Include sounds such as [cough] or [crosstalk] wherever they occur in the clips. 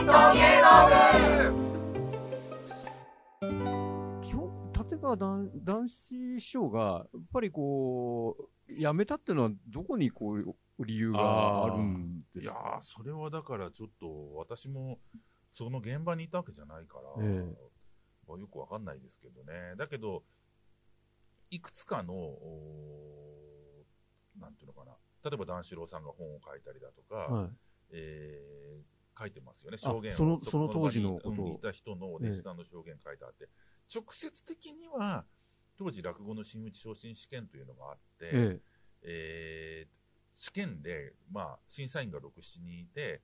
イト芸能部基本立川男男子師匠がやっぱりこう辞めたっていうのはどこにこう理由があるんですかいやそれはだからちょっと私もその現場にいたわけじゃないから、えまあよくわかんないですけどねだけどいくつかのなんていうのかな例えば段四郎さんが本を書いたりだとか、はいえー書いてますよね、あ証言を。そのこその当時のことを。いた人のお弟子さんの証言書いてあって、直接的には、当時、落語の真打ち昇進試験というのがあって、ええ。ー試験で、まあ、審査員が6、7人いて、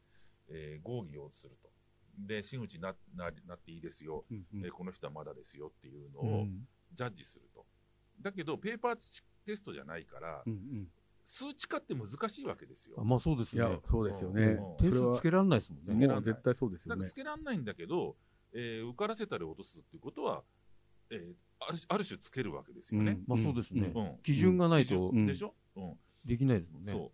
えー合議をすると。で、真打ちになななっていいですよ、ええーこの人はまだですよっていうのをうん。ジャッジすると。だけど、ペーパーテストじゃないから、うんうん数値化って難しいわけですよ。あまあそうですね。いや、そうですよね。うん。点それは数つけられないですもんね。つけらんない。もう絶対そうですよね。つ。けられないんだけど、えー受からせたり落とすっていうことは、えーあるある種つけるわけですよね。まあそうですね。うん。基準がないとでしょ、うん。できないですもんね。そ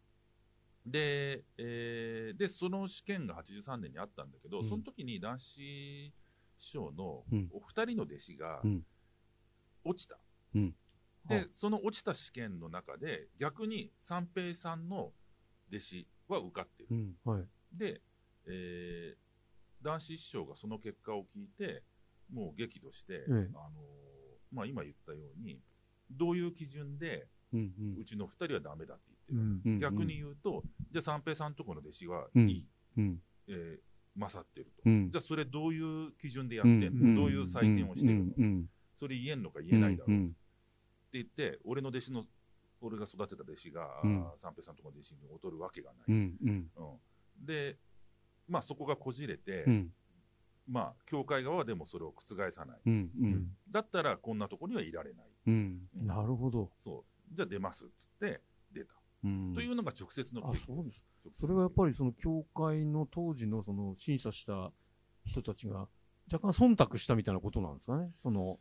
う。で,、えーでその試験が83年にあったんだけど、うん。その時に男子師匠のうん。お二人の弟子がうん。落ちた、うんではその落ちた試験の中で逆に三平さんの弟子は受かってる、うんはい。で、えー男子師匠がその結果を聞いてもう激怒して、ええ。あのーまあ、今言ったようにどういう基準でうちの二人はダメだってう言ってる、んうん逆に言うと、じゃあ三平さんとこの弟子はいい、うんえー勝ってると、うん。じゃあそれどういう基準でやってんの、うんどういう採点をしてるの、うんそれ言えんのか言えないだろう言って、俺の弟子の俺が育てた弟子が、うん。三平さんとこの弟子に劣るわけがない、うんうん。うん。で、まあ、そこがこじれて、うん。まあ、教会側はでもそれを覆さない、うんうん。だったらこんなとこにはいられない、うん。うん。なるほど。そう。じゃあ出ますっつって出た、うん。というのが直接のあそうです。直接の経験。それはやっぱりその教会の当時のその審査した人たちが若干忖度したみたいなことなんですかね。そのやっ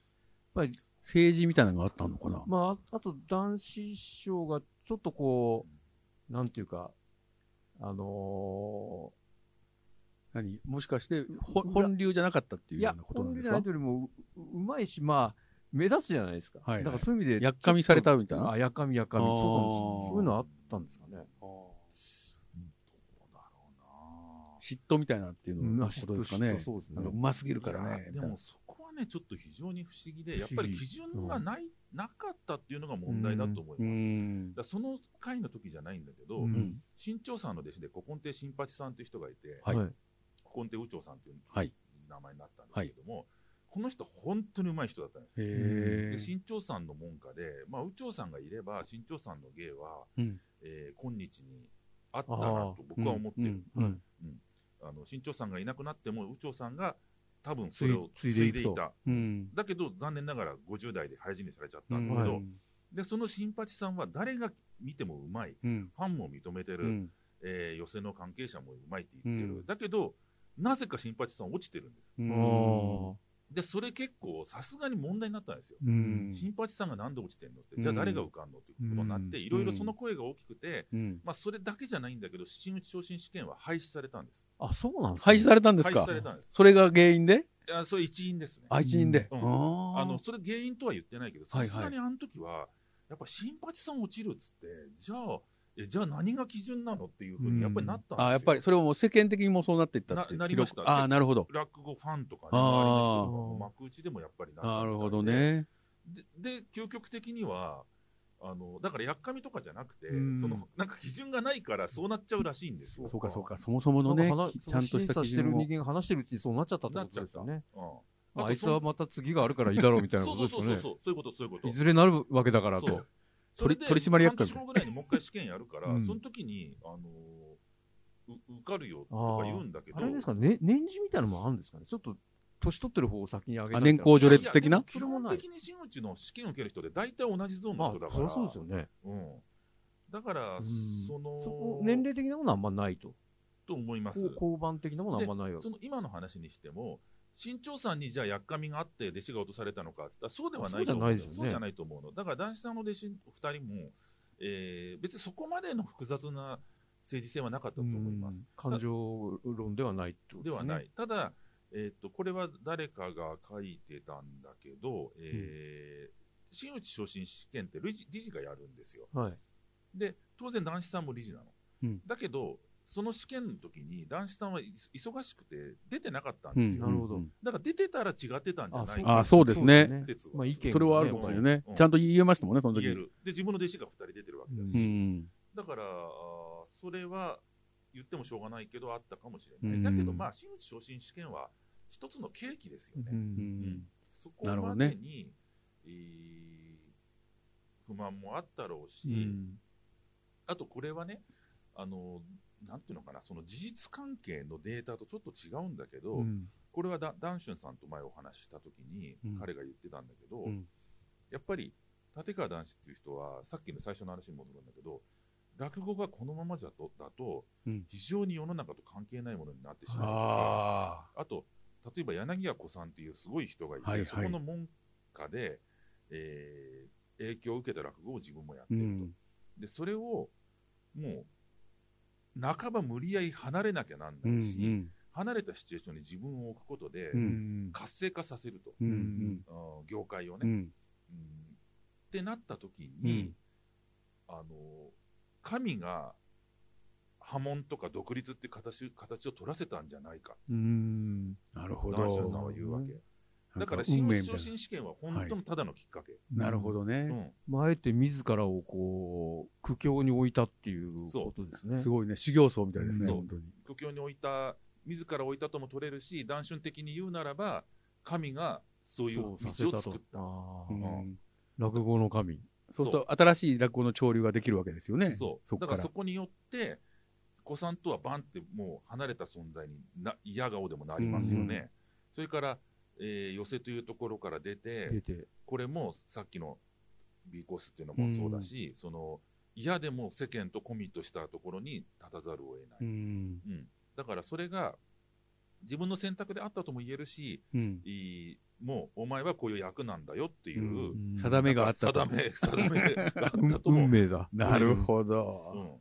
ぱり政治みたいなのがあったのかな？まあああと男子師匠がちょっとこうなんていうかあの何？もしかしてほ本流じゃなかったってーいうやいようなことなんですか？本流じゃないというよりもううまいしまあ目立つじゃないですか、はいはい。だからそういう意味でやっかみされたみたいな？あやっかみやっかみ。あー。そうかもしれないそういうのあったんですかね。どうだろうな。嫉妬みたいなっていううんまあのことですかね。そうですね。なんかうますぎるからいねやでもそねちょっと非常に不思議でやっぱり基準がない、なかったっていうのが問題だと思います、うだその回の時じゃないんだけど、うん。うん新潮さんの弟子で古今亭新八さんという人がいて、はい。はい古今亭右長さんというはい。名前になったんですけども、この人本当に上手い人だったんですで新潮さんの門下で、まあ、右長さんがいれば新潮さんの芸は、うん。えー今日にあったなと僕は思ってる、うん。うん。あの新潮さんがいなくなっても右長さんが多分それをつい継いでいた。うん。だけど残念ながら50代で廃人にされちゃったうんんだけど、はい。でその新八さんは誰が見てもうまい。うん。ファンも認めてる、うん。えー寄席の関係者もうまいって言ってる、うん。だけどなぜか新八さん落ちてるんです。でそれ結構さすがに問題になったんですよ、新八さんがなんで落ちてんのって、うん。じゃあ誰が受かんのっていうことになって、うん。いろいろその声が大きくて、うん。まあ、それだけじゃないんだけど真打ち昇進試験は廃止されたんですあそうなんです廃止されたんです廃か止されたんです。それが原因で？いやそれ一因ですね。愛知人で。うん。あーあのそれ原因とは言ってないけどはいはい。さすがにあの時はやっぱ新八さん落ちるっつってじゃあえじゃあ何が基準なのっていうふうにやっぱりなったんですよ、あやっぱりそれはもう世間的にもそうなっていったってななりました。ああなるほど。落語ファンとかねあー周りの人とか幕内でもやっぱりなったみたなるほどね。でで究極的にはあのだからやっかみとかじゃなくて、うんそのなんか基準がないからそうなっちゃうらしいんですよ。そうかそうかそもそものねちゃんとした審査してる基準を人間が話してるうちにそうなっちゃったってことですよね。ああいつはまた次があるからいいだろうみたいなそことですよねうそうそうそう。そういうことそういうこと。いずれなるわけだからとそう。それで取取締役会半年後ぐらいにもう一回試験やるから、うんその時にあのう受かるよとか言うんだけど、あれですかね、年次みたいなのもあるんですかね。ちょっと年取ってる方を先に上げた年功序列的な？基本的に真打ちの試験受ける人で大体同じゾーンまあの人だから、そりゃそうですよね。うん、だから、うんそのそこ年齢的なものはあんまないと。と思います。交番的なものはあんまないわけそ。の今の話にしても、新潮さんにじゃあやっかみがあって弟子が落とされたのかって言ったらそうではないと思うそうじゃないですよねそうじゃないと思うの。だから男子さんの弟子2人も、えー別にそこまでの複雑な政治性はなかったと思います。感情論ではないってことですね。ではない。ただ、えっ、と、これは誰かが書いてたんだけど、えー真打ち昇進試験って理事理事がやるんですよ。はい。で、当然男子さんも理事なの。うんだけど、その試験の時に男子さんはい忙しくて出てなかったんうんですよ。なるほどだから出てたら違ってたんじゃないああそうですね説はまあ意見それはあるかもしれないねうん。ちゃんと言えましたもんね、その時言える。で、自分の弟子が2人出てるわけだし、うん。だから、それは言ってもしょうがないけど、あったかもしれない。うんだけど、まあ、真打ち昇進試験は一つの契機ですよね。うん。うん。そこまでに、えー不満もあったろうし、うん。あとこれはね、あの、なんていうのかな、その事実関係のデータとちょっと違うんだけど、うん。これはダダンシュンさんと前お話ししたときにうん、彼が言ってたんだけど、うん。やっぱり立川談志っていう人は、さっきの最初の話に戻るんだけど、落語がこのままだとだとうん、非常に世の中と関係ないものになってしまうあと、例えば柳家子さんっていうすごい人がいて、はいはいそこの門下で、えー影響を受けた落語を自分もやっあ。てると。うん。で、それを、もう、半ば無理やり離れなきゃなんうなんいし、うん。離れたシチュエーションに自分を置くことで、うん活性化させると、うん。うん業界をね、うん。うんってなった時に、あの神が波紋とか独立っていう形形を取らせたんじゃないか、うん。なるほダンシュンさんど。は言うわけ。だから、新打ち昇進試験は本当のただのきっかけ。な。なるほどうね。んまあ、あえて自らをこう、苦境に置いたっていうことですね。すごいね。修行僧みたいですね、本当に。苦境に置いた、自ら置いたとも取れるし、断春的に言うならば、神がそういう道を作った。うん落語の神。そうすると、新しい落語の潮流ができるわけですよね。そう。そだからそ。こによって、子さんとはバンってもう離れた存在にな嫌顔でもなりますよね。うんそれから、えー寄せというところから出て、出て。これもさっきの B コースっていうのもそうだし、その嫌でも世間とコミットしたところに立たざるを得ない。うん。うんだからそれが自分の選択であったとも言えるし、うん。いいもうお前はこういう役なんだよっていう、うん定めがあったと定め、定めがあったうんとも、[laughs] 運命だ。なるほうど。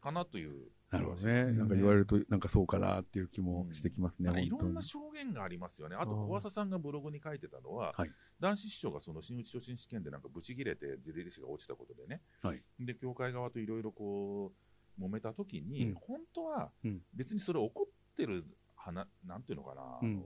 ん、かなというなるほどね。なんか言われると、なんかそうかなっていう気もしてきますね、なんかいろんな。証言がありますよね。あと、小朝さんがブログに書いてたのは、はい。男子師匠がその真打ち昇進試験でなんかブチ切れて、出弟子が落ちたことでね、はい。で、教会側といろいろこう、揉めたときに、うん。本当はうん。別にそれ怒ってる話、なんていうのかな、うん。あの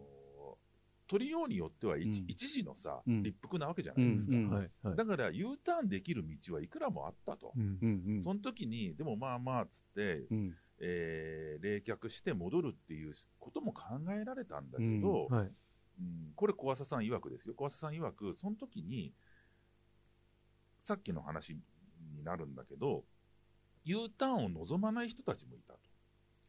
取りようによっては一,、うん一時のさ、うん立腹なわけじゃないですか。うんうんはい。はい。だから U ターンできる道はいくらもあったと。うんうんうん。その時に、でもまあまあっつって、うん。えー冷却して戻るっていうことも考えられたんだけど、はい。うんこれ小朝さん曰くですよ。小朝さん曰く、その時に、さっきの話になるんだけど、U ターンを望まない人たちもいたと。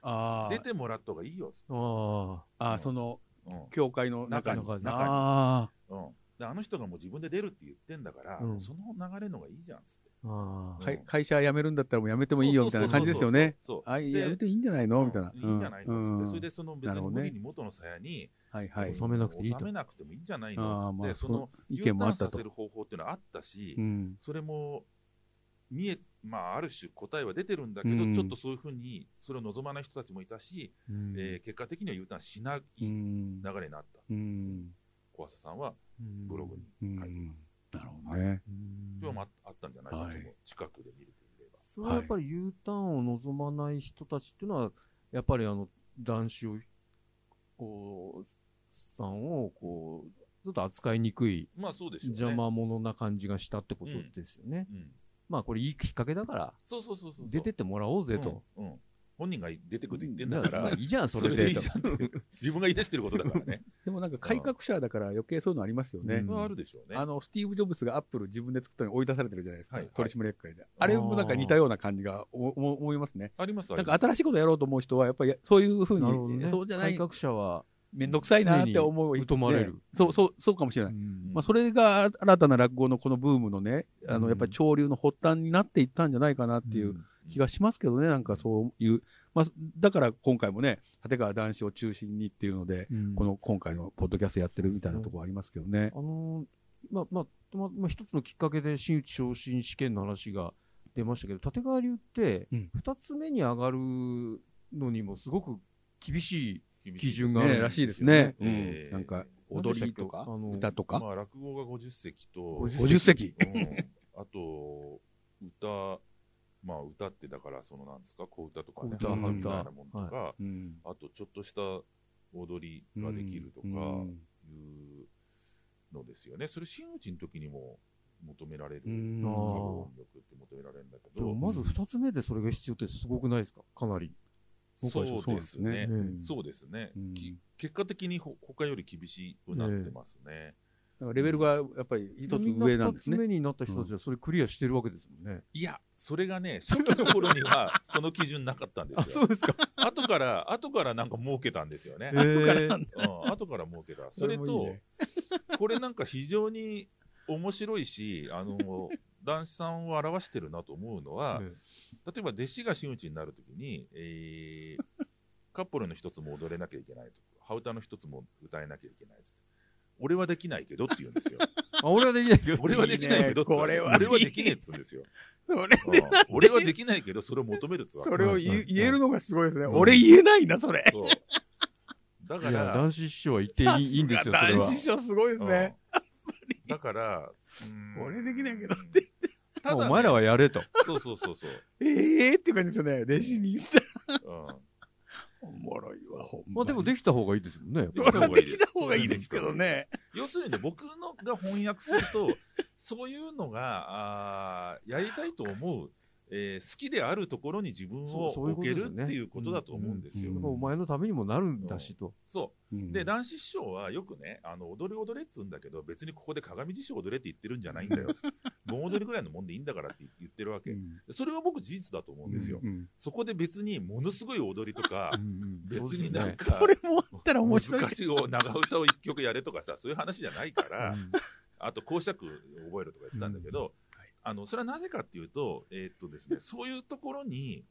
あ出てもらった方がいいよっつって。ああ。その、うん教会の中に。中にあうんであの人がもう自分で出るって言ってんだから、うんその流れの方がいいじゃんっつって。あ。ああ。あ。会会社辞めるんだったらもう辞めてもいいよみたいな感じですよね。そうそうそうそう。あ、で辞めていいんじゃないの？みたいな。うんいいんじゃないのっつって、うんそれでその別なるほどねに無理に元の鞘に、はいはい。収めなくていいと収めなくてもいいんじゃないあのっつって、あまあその意 U 見もあったとターンさせ。る方法っていうのはあったし、うん。それも見え、まあ、ある種答えは出てるんだけど、うんちょっとそういうふうにそれを望まない人たちもいたし、うんえー結果的には U ターンしないうん。流れになった。うん。小朝さんはうんブログにうん書いてます。なるほどね。うん今日もああったんじゃない？かと思う、はい近くで見るといえば。それはやっぱり U ターンを望まない人たちっていうのは、やっぱりあの、男子を、こう、さんを、こう、ちょっと扱いにくい、まあそうでしょうね。邪魔者な感じがしたってことですよね。うん。まあこれいいきっかけだから、そうそうそうそう。出てってもらおうぜと。うん。うん本人が出てくるって言ってんだかまあら、いいじゃん、そそれで。れでいいじゃんって。自分が言い出してることだからね。でもなんか改革者だから余計そういうのありますよねうん。それはあるでしょうね。あの、スティーブ・ジョブズがアップル自分で作ったのに追い出されてるじゃないですか。はいはい取締役会で。あれもなんか似たような感じがおお思いますね。ありますあなんかります。新しいことやろうと思う人は、やっぱりそういうふうに、なるほどね。そうじゃない改、革者は、めんどくさいなって思う人常に疎まれるねそう、そう、そうかもしれない。うんまあ、それが新たな落語のこのブームのね、あの、うんやっぱり潮流の発端になっていったんじゃないかなっていう気がしますけどね、なんかそういう。まあ、だから今回もね、立川談志を中心にっていうので、うんこの今回のポッドキャストやってるみたいなところありますけどね。あのーまあまあ、まあ、まあ、一つのきっかけで真打ち昇進試験の話が出ましたけど、立川流ってうん、二つ目に上がるのにもすごく厳しい基準があるらしいですね。なんか、踊りとか歌とか？まあ、落語が50席と、50席。うん。あと、歌、まあ、歌ってだから、そのなんですか、小歌とかね、小歌みたいなもんとか、うん。あと、ちょっとした踊りができるとか、うん。いうのですよね。それ、真打ちの時にも求められる、力って求められるんだけど、まず二つ目でそれが必要ってすごくないですか？かなり。そうですね。うんそうですね。うんき結果的にほ他より厳しくなってますね。だからレベルがやっぱり一つ上なん二つですね。目になった人たちはそれクリアしてるわけですもんね。いや、それがね、初期の頃には [laughs] その基準なかったんですよ。うですか。後から、後からなんか儲けたんですよね。えーうん、後から儲けた。それと、もいいねこれなんか非常に面白いし、あの、男子さんを表してるなと思うのは、ね例えば弟子が真打ちになるときに、えー、カッポルの一つも踊れなきゃいけないと。ハウタの一つも歌えなきゃいけないって。俺はできないけどって言うんですよ。[laughs] あ、俺はできないけど。俺はできないけど俺はできねえっつうんですよ。俺はできないけど、それを求めるっつうわけそれを言えるのがすごいですね。俺言えないな、それ。だから、男子師匠は言っていいいいんですよ、それは男。子師匠すごいですね。うんだから、俺できないけどって。ただねお前らはやれと。そうそうそうそう。ええって感じですよね。弟子にしたら。うんおもろいわ、ほんまあでもできた方がいいですもんね。できた方がいいですできた方がいいですけどね。要するにね、僕のが翻訳すると、そういうのが、あーやりたいと思う、えー好きであるところに自分を置けるっていうことだと思うんですよ。うんお前のためにもなるんだしと。そうう。んで、男子師匠はよくね、あの、踊り踊れっつうんだけど、別にここで鏡師匠踊れって言ってるんじゃないんだよ。[laughs] 盆踊りぐらいのもんでいいんだからって言ってるわけ。うんそれは僕事実だと思うんですよ。うんそこで別にものすごい踊りとか、別になんか、これもあったら面白い難。しいを長唄を一曲やれとかさ、そういう話じゃないから、うんあと講釈覚えるとか言ってたんだけど、あの、それはなぜかっていうと、えーっとですね、[laughs] そういうところに、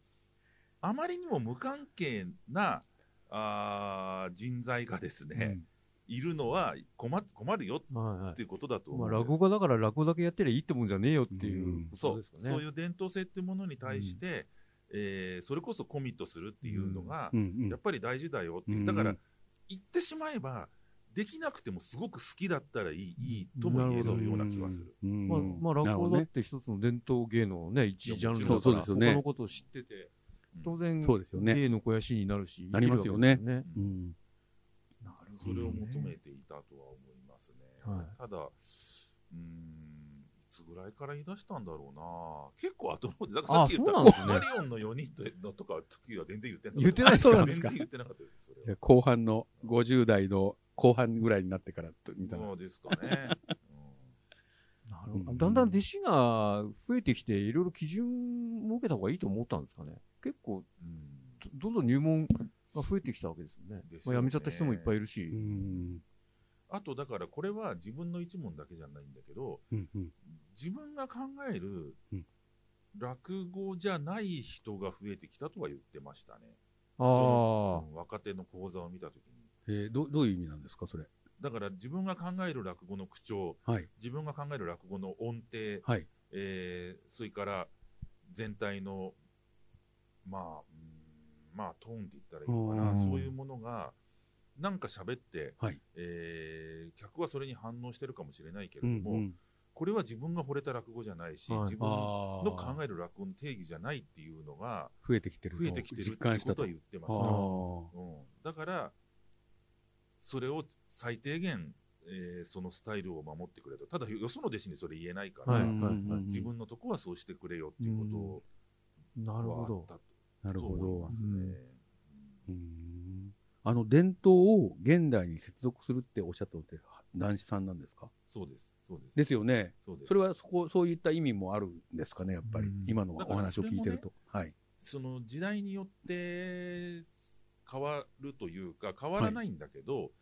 あまりにも無関係な、あー人材がですね、いるのは困困るよはいはいってい。うことだとまあ、思うんです。落語家だから落語だけやってりゃいいってもんじゃねえよっていううん。こそうとですかね。そう。いう伝統性っていうものに対して、えーそれこそコミットするっていうのが、うん。うん。やっぱり大事だよっていう、うん。だから、言ってしまえば、できなくてもすごく好きだったらいいいいとも言えるような気がする。うん。まあ、まあ、落語だって一つの伝統芸能のね、一ジャンルだから、そうですよね。他のことを知ってて、当然、そうですよね。芸の肥やしになるし、なりますよね。うん。なるそれを求めていたとは思いますね。はい。ただ、うーん、いつぐらいから言い出したんだろうな。結構後の方で、だからさっき言ったね。マリオンの4人のとか時は全然言ってなかった。言ってないですかそうなんですか？全然言ってなかったです。後半の50代の後半ぐらいになってからとみたいなそうですかね。[laughs] なるほどうんだんだん弟子が増えてきて、いろいろ基準設けた方がいいと思ったんですかね。結構、うんどどんどん入門が増えてきたわけですよね。ですよねまあ、辞めちゃった人もいっぱいいるし。うんあと、だからこれは自分の一問だけじゃないんだけど、うんうん自分が考えるうん落語じゃない人が増えてきたとは言ってましたね。あうん若手の講座を見たときに。えーどどういう意味なんですか、それ？だから自分が考える落語の口調、はい。自分が考える落語の音程、はい。えーそれから全体の、まあ、うんまあ、トーンって言ったらいいのかな、うんそういうものが、なんか喋って、はいえー客はそれに反応してるかもしれないけれども、うんうんこれは自分が惚れた落語じゃないし、はい自分あの考える落語の定義じゃないっていうのが増えてきてると増えてきてるって。ことは言ってまあした。ーうん、だから、それを最低限、えーそのスタイルを守ってくれと。ただ、よその弟子にそれ言えないから、はいうんうんうん自分のとこはそうしてくれよっていうことなるほどなるほどね。うんあの伝統を現代に接続するっておっしゃったのって男子さんなんですか？そうです。そうです。ですよね。そうです。それはそこそういった意味もあるんですかね、やっぱりうん。今のお話を聞いてると。はい。その時代によって変わるというか、変わらないんだけど、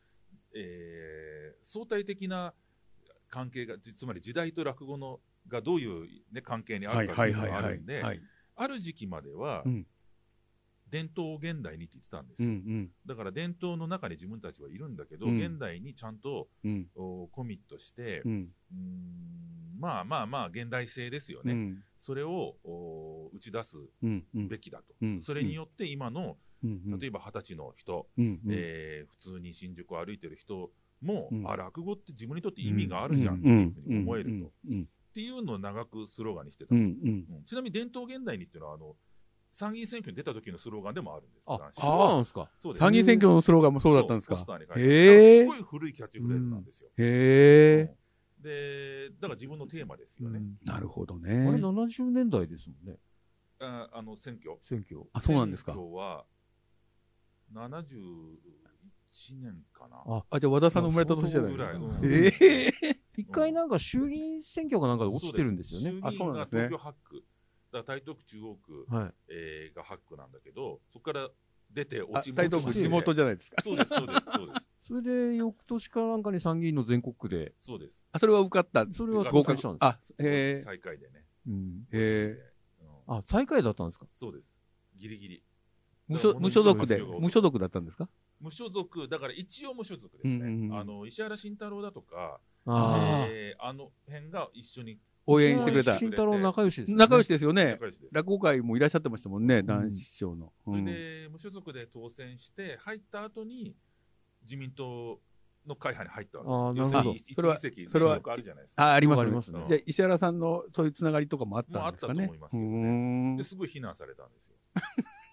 えー相対的な関係が、つつまり時代と落語のがどういう、ね、関係にあはいるかっていうのはいはいはいがあるんで、はい。ある時期までは、うん。伝統を現代にって言ってたんですうんうよ。ん。だから伝統の中に自分たちはいるんだけど、うん。現代にちゃんとうん。おコミットして、うん。まあまあまあ現代性ですよね、うん。それをお打ち出すべきだと、うん。それによって今の、うん例えば二十歳の人、うんうん。えー普通に新宿を歩いてる人も、うん。あ落語って自分にとって意味があるじゃんっていうふうに思えると、っうんていうのを長くスローガンにしてた、うんうん。うんちなみに伝統現代にっていうのはあの参議院選挙に出た時のスローガンでもあるんです。あ男、子そうなんですか。そうです。参議院選挙のスローガンもそうだったんですか？そうポスターに書いてある。へえすごい古いキャッチフレーズなんですよ、へえうんでだから自分のテーマですよね、うん。なるほどあれね70年代ですもんね、ああの選挙。選挙。あそうなんですか。選挙は71年かな。ああじゃあ和田さんの生まれた年じゃないですか。ええ [laughs] 一回なんか衆議院選挙かなんかで落ちてるんですよね。あそうなんですね。東京8区、だから台東区、中央区、はい。えーが8区なんだけど、そこから出てあ落ち台東区地元じゃないですか。そうです、そうです、そうです。[laughs] それで翌年かなんかに参議院の全国区で、そうです。あそれは受かった。それは合格したんです。あへえ最下位でね。うん、へうん。あ、最下位だったんですか？そうです。ギリギリ。無所無所属で無所属だったんですか？無所属、だから一応無所属ですね。うんうんうんあの石原慎太郎だとか、ああ。えーあの辺が一緒に応援してくれた慎太郎仲良しですよね。仲良しですよね。落語会もいらっしゃってましたもんね男子師匠のそれで、無所属で当選して、入った後に自民党の会派に入ったわけです。あーなるほどそれはそれはあるじゃないですか。あありますありますねじゃあ石原さんのそういうつながりとかもあったんですかね？もあったと思いますけどねすごい非難されたんですよ。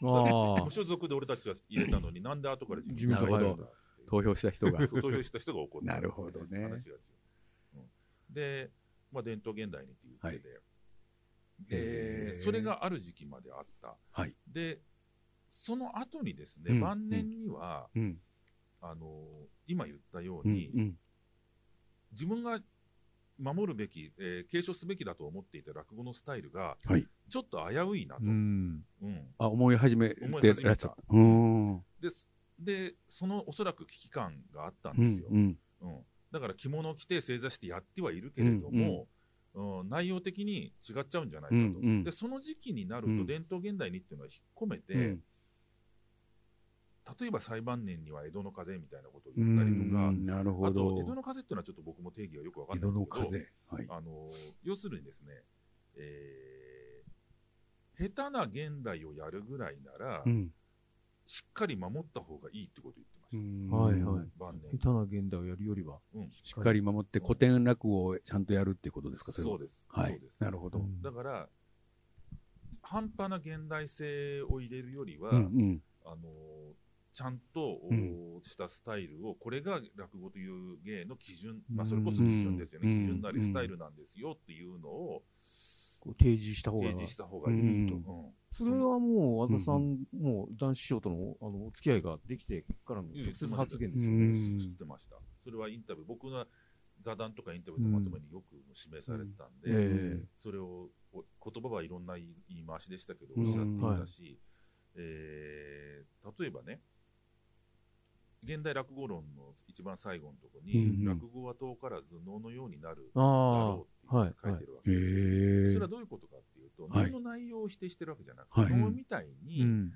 無。所属で俺たちは入れたのに、[laughs] なんで後から自民党が入るんだ投票した人が。投票した人が怒った、なるほどね。話が違う。うん。で、まあ、伝統現代にっていうことで、へー。えーそれがある時期まであった。はい。で、その後にですね、うん晩年には、うん。あの今言ったよううんに、うん。自分が守るべき、えー継承すべきだと思っていた落語のスタイルが、はい。ちょっと危ういなと。うん。うん。あ思い始めてらっしゃった。でそのおそらく危機感があったんうですよ。んうん。うん。だから着物を着て正座してやってはいるけれども、うん内容的に違っちゃうんじゃないかと、うんうん。でその時期になるうん。と伝統現代にっていうのは引っ込めて、うん例えば最晩年には江戸の風みたいなことを言ったりとか、うんなるほあとど江戸の風っていうのはちょっと僕も定義がよくわかんない。んだけどの風はい。あの要するにですね、えー下手な現代をやるぐらいなら、うん。しっかり守った方がいいってことを言ってましうん。はいはい。た、晩年。下手な現代をやるよりは。うん。しっかり守って古典落語をちゃんとやるっていうことですかそうです、は。い。そうです。なるほど。うん。だから半端な現代性を入れるよりは、うんうん。あのちゃんと、うん。したスタイルをこれが落語という芸の基準、まあ、それこそ基準ですよね、うん。基準なりスタイルなんですよっていうのをこう提示した方が。提示した方がいいと、それはもう和田さん、もう男子師匠とのあのお付き合いができてからの直接発言ですよね。うん。知ってました。それはインタビュー、僕が座談とかインタビューのまとめによく指名されてたんで、ええ。それをお言葉はいろんな言い回しでしたけど、うん。おっしゃっていたし、えー例えばね、現代落語論の一番最後のところに、うんうん落語は遠からず能のようになるあだあろうって書いてるわけへですよ。えそれはどういうことかっていうと、はい能の内容を否定してるわけじゃなくて、はい能みたいに、うん。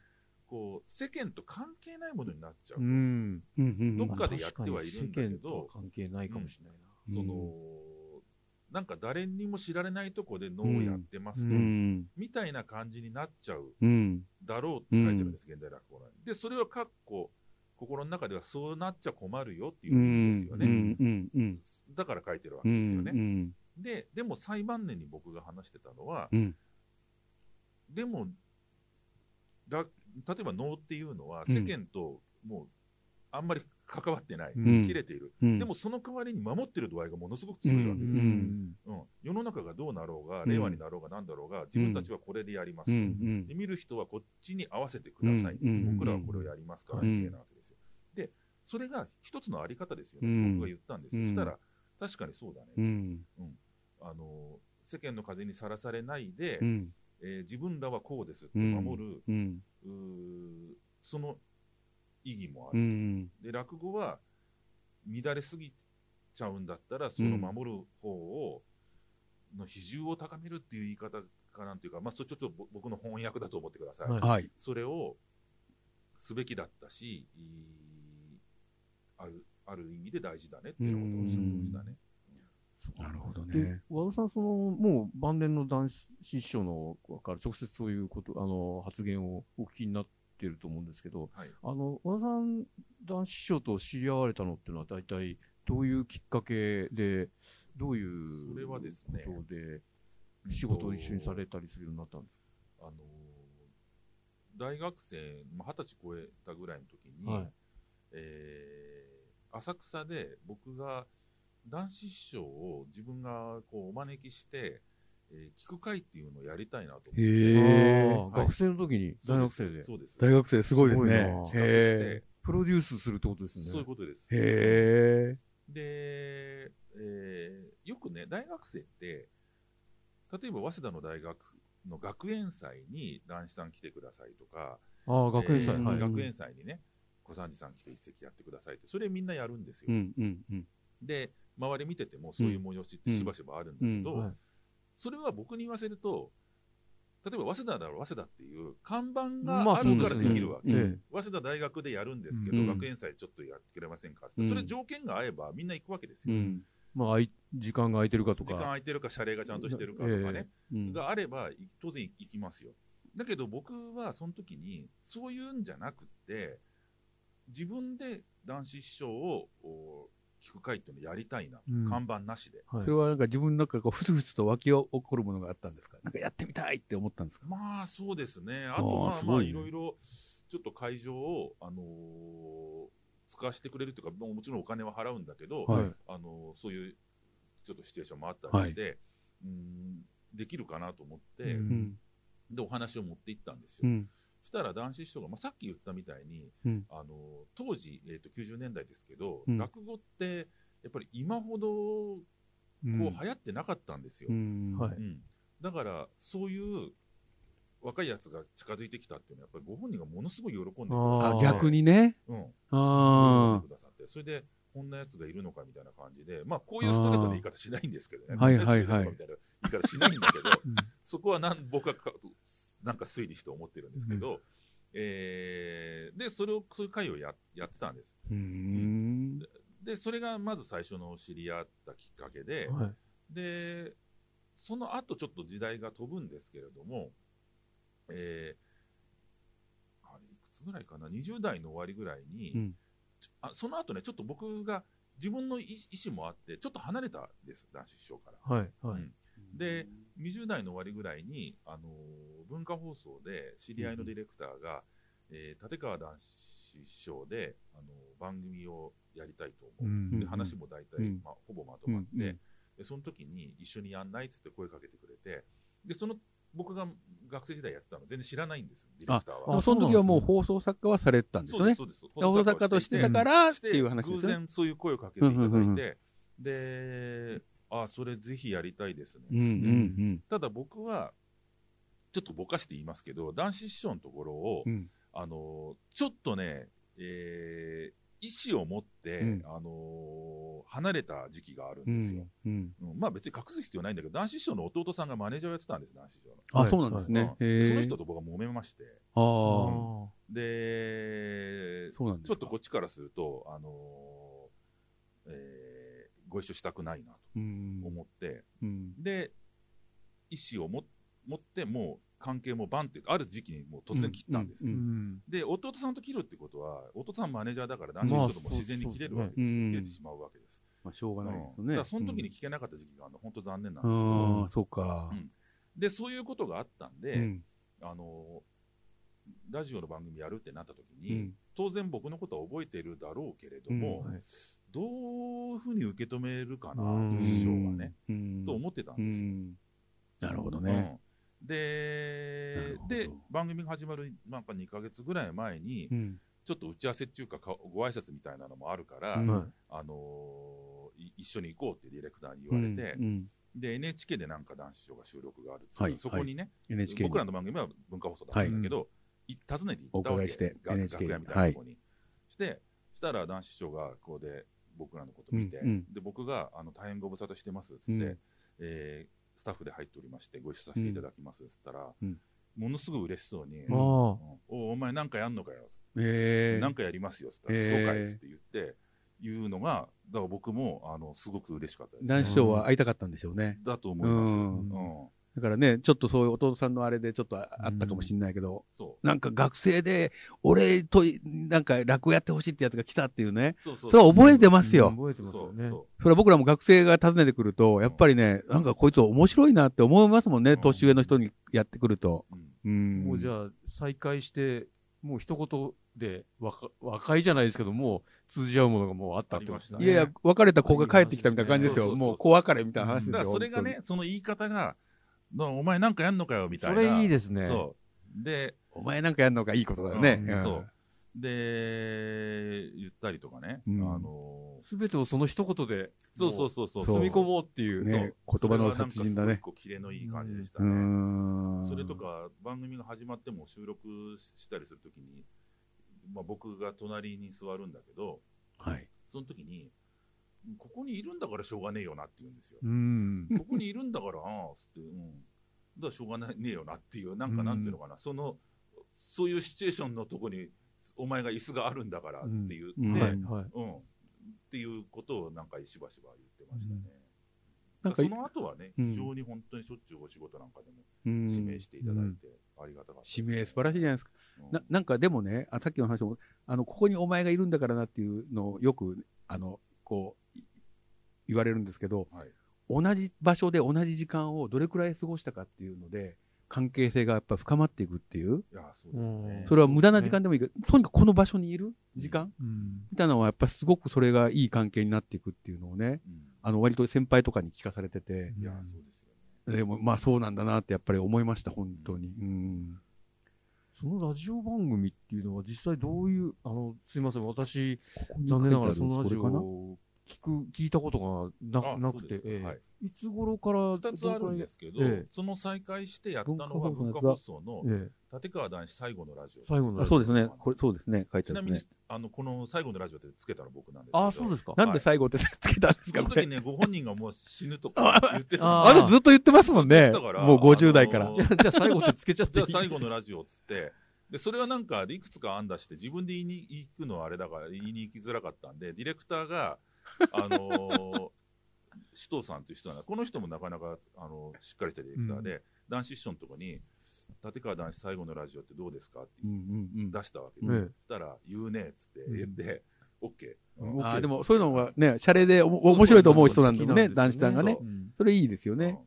こう世間と関係ないものになっちゃう。うん。うんうんどっかでやってはいるんだけど関係ないかもしれないな。その、なんか誰にも知られないとこで能をやってますと、うんみたいな感じになっちゃううんだろうって書いてるんです、現代落語論に。で、それはかっこ、心の中ではそうなっちゃ困るよっていうう意味ですよね。んうんうんだから書いてるわうけですよね。んで、でも最晩年に僕が話してたのは、うん。でも、ら例えば能っていうのはうん。世間ともうあんまり関わってない、うん。切れている。うん。でもその代わりに守ってる度合いがものすごく強いわけですよ。うんうん。世の中がどうなろうが、うん令和になろうがなん。だろうが、自分たちはこれでやります、うんうん。で見る人はこっちに合わせてください、うんうん僕らはこれをやりますから、うん。みたいなわけでそれが一つのあり方ですよね、うん。僕が言ったんですよ。うん。そしたら、確かにそうだね、うん。あの世間の風にさらされないで、うん。えー自分らはこうですってうん。守る、うん。うーその意義もあうる。ん。で、落語は乱れすぎちゃうんだったら、その守る方を、の比重を高めるっていう言い方かなんていうか、まあ、それちょっとぼ僕の翻訳だと思ってください。はい。はい。それをすべきだったし、いあるある意味で大事だねっていうことをおっしゃってましたね。なるほどでね。和田さん、その、もう晩年の男子師匠のから直接そういうこと、あの、発言をお聞きになってると思うんですけど、はいあの、和田さん、男子師匠と知り合われたのっていうのは大体どういうきっかけで、どういうそれはですねことで仕事を一緒にされたりするようになったんですあのー大学生、まあ、20歳超えたぐらいの時に、かはい。えー浅草で僕が男子師匠を自分がこうお招きして、えー聞く会っていうのをやりたいなと思って、へえ。あー学生の時に、大学生で、そうです。大学生すごいですねへプロデュースするってことですね。そういうことです。え。へで、えーよくね、大学生って、例えば早稲田の大学の学園祭に男子さん来てくださいとか、ああ、学園祭、えーはい。学園祭にね、小三治さん来て一席やってくださいって、それみんなやるんですよ。え。うんうんうん。で、周り見ててもそういう催しってしばしばあるんだけど、はいそれは僕に言わせると、例えば早稲田だろ、早稲田っていう看板がまああるからできるわけ。え早稲田大学でやるんですけど、うん学園祭ちょっとやってくれませんかって、うんそれ条件が合えばみんな行くわけですよ。うん。まああい、時間が空いてるかと時間か。空いてるか、謝礼がちゃんとしてるかとかね、うんがあれば、い当然行きますよ。だけど僕はその時に、そういうんじゃなくって、自分で男子師匠をお聞く会っていうのをやりたいな、うん看板なしで。はいそれはなんか自分の中でこうふつふつと湧き起こるものがあったんですか？なんかやってみたいって思ったんですか？まあそうですね、あとまあまあいろいろ、ちょっと会場を、あのー使わせてくれるというか、もちろんお金は払うんだけど、はいあのーそういうちょっとシチュエーションもあったりして、うんできるかなと思って、うんうん。でお話を持って行ったんですよ。うん。したら男子師匠が、まあ、さっき言ったみたいに、うん。あの当時、えー、と90年代ですけど、うん。落語ってやっぱり今ほどこううん流行ってなかったんですよ。うん。はい。うん。だからそういう若いやつが近づいてきたっていうのはやっぱりご本人がものすごい喜んでくだ逆にね。うん、あ喜んでくださってそれでこんなやつがいるのかみたいな感じでまあこういうストレートな言い方しないんですけどね。はいはいはい言い方しないんだけどうんそこはなん僕はかなんか推理して思ってるんですけど、えーでそれをそういう会をややってたんですーうん。でそれがまず最初の知り合ったきっかけで、はい。でその後ちょっと時代が飛ぶんですけれども、えーあれいくつぐらいかな？20代の終わりぐらいに、うんあその後ねちょっと僕が自分の意意思もあってちょっと離れたんです男子師匠から。はい。はい。うんで20代の終わりぐらいに、あのー文化放送で知り合いのディレクターが、えー立川談志師匠で、あのー番組をやりたいと思う、うんで話も大体、うん。まあ、ほぼまとまって、うんうん。でその時に一緒にやんないっつって声かけてくれて。でその僕が学生時代やってたの全然知らないんですディレクターは。その時はもう放送作家はされてたんですよね。そうです放送作家としてたからっていう話です偶ね。然そういう声をかけていただいて、うんうんうん。であそれぜひやりたいですね、うんうんただ僕はちょっとぼかして言いますけど男子師匠のところを、うん。うんあのちょっとね、えー意思を持って、うんあの離れた時期があるんうですよん。。うん。うんまあ別に隠す必要ないんだけど男子師匠の弟さんがマネージャーをやってたんです男子師匠の。あ、はいそうなんですね。その人と僕は揉めましてああ、あでそうなんですか。ちょっとこっちからすると、あのえーご一緒したくないなうんと思って、うん。で意思をも持ってもう関係もバンってある時期にもう突然切ったんです、うんーうん。で弟さんと切るってことは弟さんマネージャーだから男子師匠とも自然に切れるわけですよ、まあそう切れてしまうわけです、まあ、しょうがないですね。だからその時に聞けなかった時期があるの本当残念なんうですけど、ん。ああ、そうか。でそういうことがあったんで、うん。あのラジオの番組やるってなった時に、うん。当然僕のことは覚えているだろうけれども、うんはいどういうふうに受け止めるかな、うん師匠はね、うん。と思ってたんうですよ。ん。なるほどね。うんでで番組が始まるなんか2か月ぐらい前に、うん。ちょっと打ち合わせっていうかかご挨拶みたいなのもあるから。あのーい一緒に行こうってディレクターに言われて、うん。で NHK でなんか男子師匠が収録があるっていうはいそこにね、NHK に僕らの番組は文化放送だったんだけど、い訪ねて行ったわけ。して楽屋みたいなとこに、してしたら男子師匠がここで僕らのこと見て、うんうん。で僕があの大変ご無沙汰してますっつって、うん。えースタッフで入っておりましてご一緒させていただきますっつったら、うん。ものすごい嬉しそうに「ああうん。おお前なんかやんのかよ」ええ。なんかやりますよっつったら、へー。そうかいっつって言っていうのが、だから僕も、あの、すごく嬉しかったです。男子賞は会いたかったんでしょうね。だと思います。ううんん。だからね、ちょっとそういう弟さんのあれでちょっとああったかもしれないけど、そなんか学生で、俺と、なんか落語やってほしいってやつが来たっていうね。う。そうそうそれは覚えてますよ。覚えてますよね。それは僕らも学生が訪ねてくると、やっぱりね、なんかこいつ面白いなって思いますもんね、うん年上の人にやってくると。うんうん。もうじゃあ、再会して、もう一言で和か和解じゃないですけども、通じ合うものがもうあったってことね。いやいや、別れた子が帰ってきたみたいな感じですよ。そうそうそうもう子別れみたいな話ですよ。だからそれがね、その言い方が、なお前なんかやんのかよみたいそな。れいいですね。そう。で。お前なんかやんのがいいことだよね。うんんそう。で、言ったりとかね。うんあの、すべてをその一言で、そうそうそうそう。そう踏み込もうっていう。ねそう言葉の達人だねそれはなんかすごいこうキレのいい感じでしたうね。ん。それとか、番組が始まっても収録したりするときに、まあ、僕が隣に座るんだけど、はい。その時に、ここにいるんだからしょうがねえよなって言うんですよ。うん。ここにいるんだから、ああ、つって、うん。だからしょうがないねえよなっていう、なんかなんていうのかな、その、そういうシチュエーションのとこに、お前が椅子があるんだから、つって言って、うんうん、はい、はい。っていうことをなんかしばしば言ってましたね。なんかその後はね、うん非常に本当にしょっちゅうお仕事なんかでもうん指名していただいて、ありがたかったですね、指名素晴らしいじゃないですか。うんななんかでもねあ、さっきの話も、あの、ここにお前がいるんだからなっていうのをよく、あの、こう、い言われるんですけど、はい。同じ場所で同じ時間をどれくらい過ごしたかっていうので、関係性がやっぱ深まっていくっていう、いや、そうですね。それは無駄な時間でもいいけど、とにかくこの場所にいる時間？うん。みたいなのはやっぱすごくそれがいい関係になっていくっていうのをね、うん。あの、割と先輩とかに聞かされてて、いや、そうですよね。でもまあそうなんだなってやっぱり思いました、本当に。うん。そのラジオ番組っていうのは実際どういう、あの、すいません、私、残念ながらそのラジオを聞く、聞いたことがなあなくて、ええはいいつ頃から、二つあるんですけど、ええその再開してやったのは文化放放送のええ立川談志最後のラジオ。最後のあそうですね。これ、そうですね。書いてちなみにあるね。、あの、この最後のラジオってつけたの僕なんですけど。あ、そうですか。なんで最後ってつけたんですか、この時ね、ご本人がもう死ぬとか言ってたああの、ずっと言ってますもんね。だからもう50代から。あのじゃあ、じゃあ最後ってつけちゃってじゃあ最後のラジオっつって、で、それはなんか、いくつか案出して、自分で言いに行くのはあれだから、言いに行きづらかったんで、ディレクターが、あのー、首藤さんという人なんだ。この人もなかなか、あのしっかりしたディレクターで、男子師匠のとこに、立川男子最後のラジオってどうですか？ってうんうんうん。出したわけです。ええ。そしたら、言うねっつって言って、オッケー。うん。うん。あーでもそういうのがね、シャレでお面白いと思う人なんだよね、男子さんがね。そ。う。んそれいいですよね。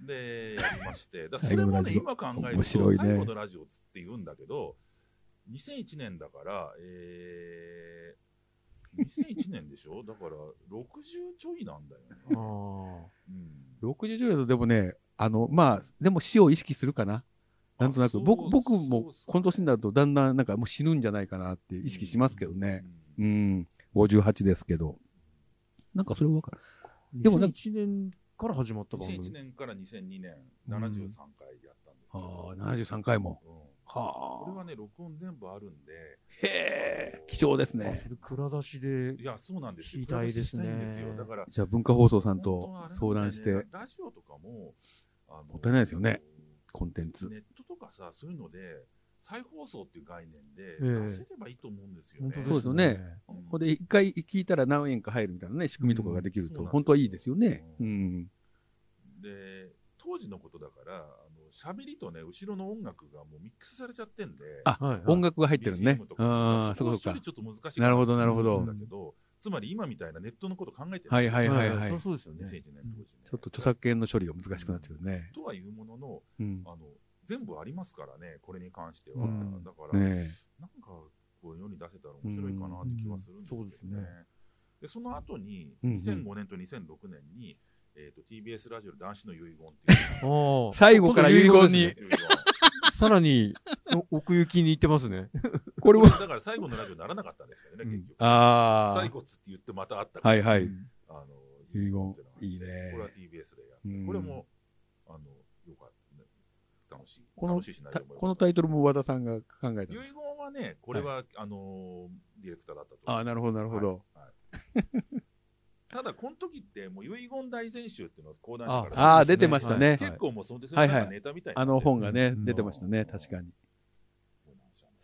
うん。で、やりまして、だそ最れもね、後のラジオ。今考えると、面白いね。最後のラジオって言うんだけど、2001年だから、えー、2001年でしょ？だから、60ちょいなんだよね。あうん60代だとでもね、あの、まあ、でも死を意識するかな。なんとなく、僕、僕もこの年になるとだんだんなんかもう死ぬんじゃないかなって意識しますけどね。ううんん、58ですけど。なんかそれわかる。あ。でもなんか2001年から始まった番組。2001年から2002年、73回やったんですけあど、あ、73回も。うんはあ。これはね、録音全部あるんで、へえ、貴重ですあねそ。れ蔵出しでい、や、そうなんですよ。聞きたいですねだから、じゃあ文化放送さんと相談しなんだよねて、ラジオとかも、あのもったいないですよね。コンテンツ。ネットとかさ、そういうので、再放送っていう概念でええ出せればいいと思うんですよね。本当そうですよね。うんほんで、一回聞いたら何円か入るみたいなね、仕組みとかができると、うん本当はいいですよね。ううんん。で、当時のことだから、喋りとね、後ろの音楽がもうミックスされちゃってんで、あはいはい音楽が入ってるね BGM。とかああ、そこそこ。ちょっと難しいなるほどなるほどんだけど、つまり今みたいなネットのこと考えてはいはいはいはい。そうそうですよね。2001年当時ね。ちょっと著作権の処理が難しくなってくるね。とはいうものの、うん。あの全部ありますからね、これに関しては。うんだから、ねなんかこう世に出せたら面白いかなって気はするんですけどね。うんそうですねでその後に、うんうん2005年と2006年に、えー、と TBS ラジオで男子の遺言っていう。[laughs] ああ。最後から遺言に。さらに、お [laughs] 奥行きに行ってますね。[laughs] これは、だから最後のラジオにならなかったんですけどね、うん。結局。あ最後っつって言ってまたあったあ、はいはい。あの遺言。ってうのがいいね。これは TBS でやって、うん。これも、あの、よかった、ね。楽しい。この楽しいしないこのタイトルも和田さんが考えたん遺言。はね、これは、あのディレクターだったと。ああ、なるほどなるほど。はいただ、この時って、もう遺言大全集っていうのを講談社からああ、出てましたね。結構もうそれで、そはいはい。ネタみたいにな。あの本がね、うん。出てましたね、確かに。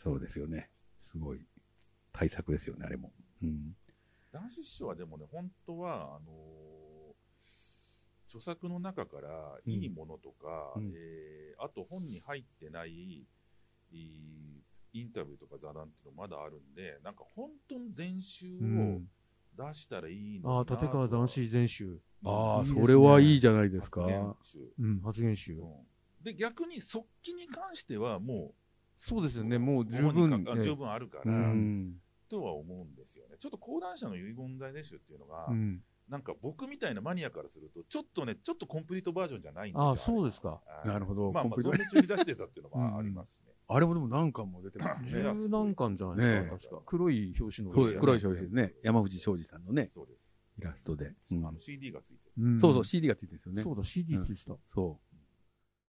そうですよね。すごい対策ですよね、あれも。うん。男子師匠はでもね、本当は、あのー著作の中からうんいいものとか、うん。えーあと本に入ってないインタビューとか座談っていうのまだあるんで、なんか本当の全集をうん出したらいいああ、のになとは立川男子全集。ああ、それはいいじゃないですか。発言集うん、発言集。うんで、逆に速記に関してはもそうですう、よね、もう十分、十分あるかうら、ん。とは思うんですよね。ちょっと講談社の遺言財伝集っていうのが、うん。なんか僕みたいなマニアからすると、ちょっとね、ちょっとコンプリートバージョンじゃないんですよ。あそうですか。れなるほどまあまあ、コンプリート存命中に出してたっていうのもありますしね。あれもでも何巻も出てますね。ね [clears throat] 十何巻じゃないですか、ねえ確か。黒い表紙の。そうです、ね黒い表紙ですね。山藤昌司さんのね、そうです。イラストで。うんあの CD がついてる。うんそうそう、CD がついてるんですよね。そうだ、CD ついてた。そ